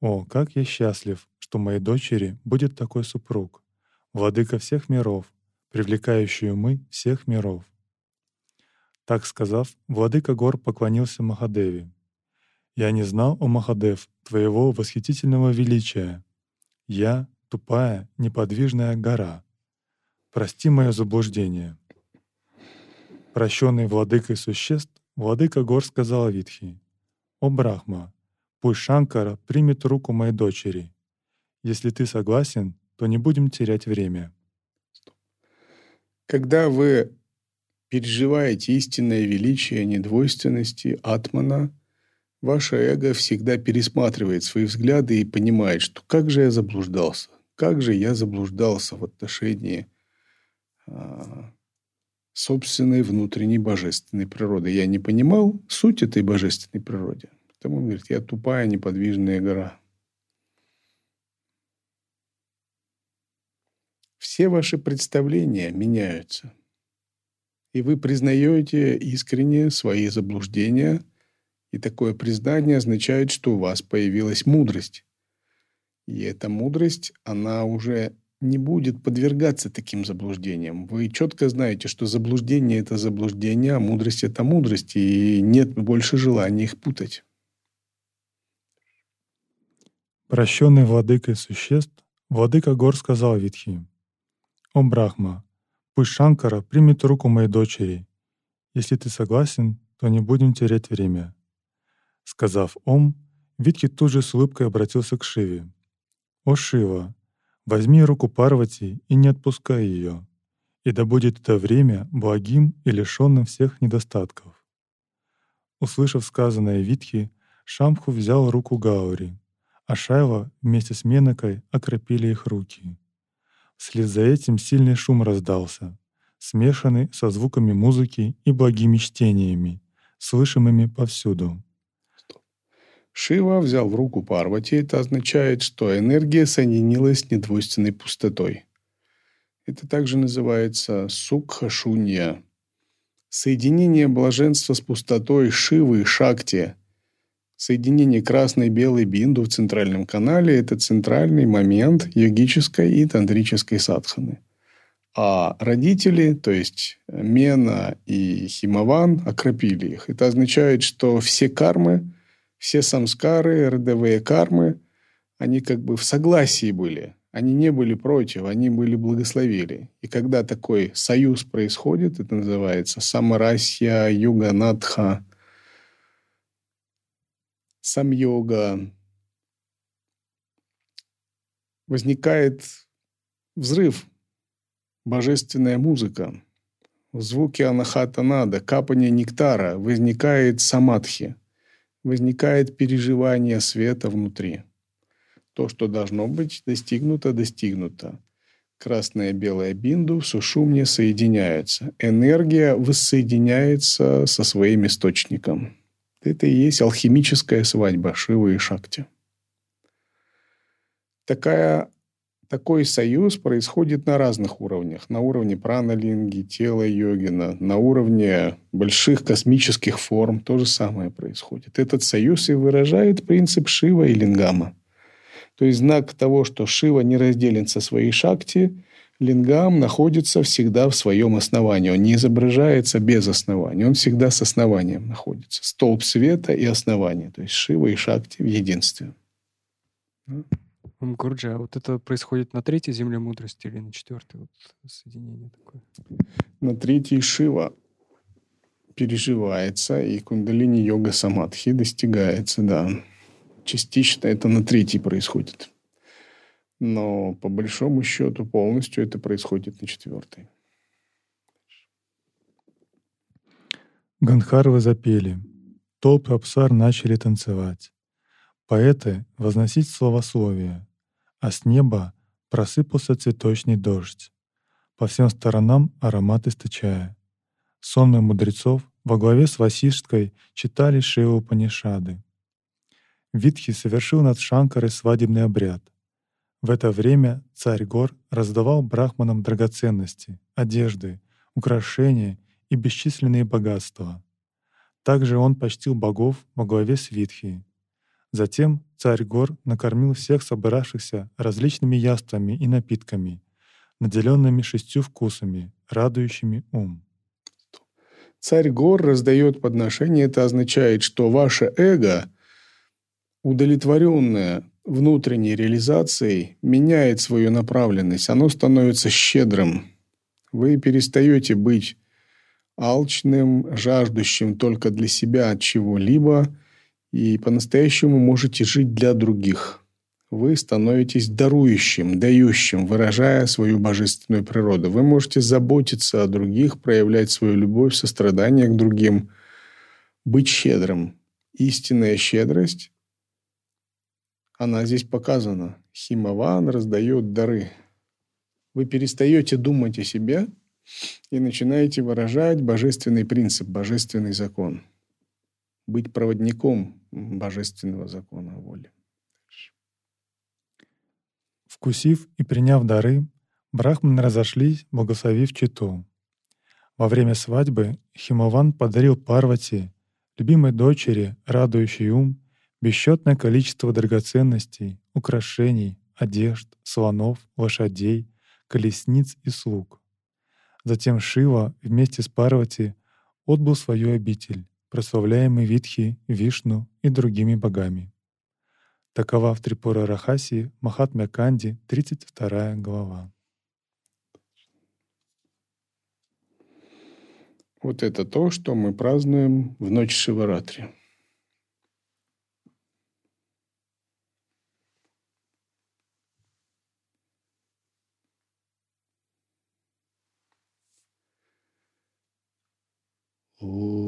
«О, как я счастлив, что моей дочери будет такой супруг, владыка всех миров, привлекающий умы всех миров». Так сказав, владыка гор поклонился Махадеве. «Я не знал, о Махадев, твоего восхитительного величия. Я — тупая, неподвижная гора. Прости мое заблуждение». Прощенный владыкой существ, владыка гор сказал Витхи, «О Брахма, пусть Шанкара примет руку моей дочери. Если ты согласен, то не будем терять время». Когда вы переживаете истинное величие недвойственности Атмана, ваше эго всегда пересматривает свои взгляды и понимает, что как же я заблуждался, как же я заблуждался в отношении а, собственной внутренней божественной природы. Я не понимал суть этой божественной природы. Потому он говорит, я тупая неподвижная гора. Все ваши представления меняются. И вы признаете искренне свои заблуждения. И такое признание означает, что у вас появилась мудрость. И эта мудрость, она уже не будет подвергаться таким заблуждениям. Вы четко знаете, что заблуждение – это заблуждение, а мудрость – это мудрость, и нет больше желания их путать. Прощенный владыкой существ, Владыка Гор сказал Витхи, «О Брахма, пусть Шанкара примет руку моей дочери. Если ты согласен, то не будем терять время». Сказав «Ом», Витхи тут же с улыбкой обратился к Шиве. «О Шива, возьми руку Парвати и не отпускай ее, и да будет это время благим и лишенным всех недостатков». Услышав сказанное Витхи, Шамху взял руку Гаури, а Шайва вместе с Менокой окропили их руки. Вслед за этим сильный шум раздался, смешанный со звуками музыки и благими чтениями, слышимыми повсюду. Шива взял в руку Парвати. Это означает, что энергия соединилась с недвойственной пустотой. Это также называется сукха-шунья. Соединение блаженства с пустотой Шивы и Шакти – Соединение красной и белой бинду в центральном канале – это центральный момент йогической и тантрической садханы. А родители, то есть Мена и Химаван, окропили их. Это означает, что все кармы, все самскары, родовые кармы, они как бы в согласии были. Они не были против, они были благословили. И когда такой союз происходит, это называется самарасья, юганатха – сам-йога, возникает взрыв, божественная музыка, звуки анахата нада, капание нектара, возникает самадхи, возникает переживание света внутри. То, что должно быть достигнуто, достигнуто. Красная и белая бинду сушумне соединяются. Энергия воссоединяется со своим источником. Это и есть алхимическая свадьба Шивы и Шакти. Такая, такой союз происходит на разных уровнях. На уровне праналинги, тела йогина, на уровне больших космических форм то же самое происходит. Этот союз и выражает принцип Шива и Лингама. То есть знак того, что Шива не разделен со своей Шакти – Лингам находится всегда в своем основании. Он не изображается без основания. Он всегда с основанием находится. Столб света и основание. То есть Шива и Шакти в единстве. Гурджа, а вот это происходит на третьей земле мудрости или на четвертой вот соединение такое? На третьей Шива переживается, и кундалини йога самадхи достигается, да. Частично это на третьей происходит. Но по большому счету полностью это происходит на четвертой. Ганхарвы запели. Толпы абсар начали танцевать. Поэты возносить словословие, а с неба просыпался цветочный дождь, по всем сторонам аромат источая. Сонмы мудрецов во главе с Васишткой читали Шиву Панишады. Витхи совершил над Шанкарой свадебный обряд — в это время царь гор раздавал брахманам драгоценности, одежды, украшения и бесчисленные богатства. Также он почтил богов во главе с Витхи. Затем царь гор накормил всех собравшихся различными яствами и напитками, наделенными шестью вкусами, радующими ум. Царь гор раздает подношение, это означает, что ваше эго, удовлетворенное внутренней реализацией меняет свою направленность, оно становится щедрым. Вы перестаете быть алчным, жаждущим только для себя от чего-либо, и по-настоящему можете жить для других. Вы становитесь дарующим, дающим, выражая свою божественную природу. Вы можете заботиться о других, проявлять свою любовь, сострадание к другим, быть щедрым. Истинная щедрость она здесь показана. Химаван раздает дары. Вы перестаете думать о себе и начинаете выражать божественный принцип, божественный закон. Быть проводником божественного закона воли. Вкусив и приняв дары, брахманы разошлись, благословив читу. Во время свадьбы Химаван подарил Парвати, любимой дочери, радующий ум, бесчетное количество драгоценностей, украшений, одежд, слонов, лошадей, колесниц и слуг. Затем Шива вместе с Парвати отбыл свою обитель, прославляемый Витхи, Вишну и другими богами. Такова в Трипура Рахаси Махатмя Канди, 32 глава. Вот это то, что мы празднуем в ночь Шиваратри. О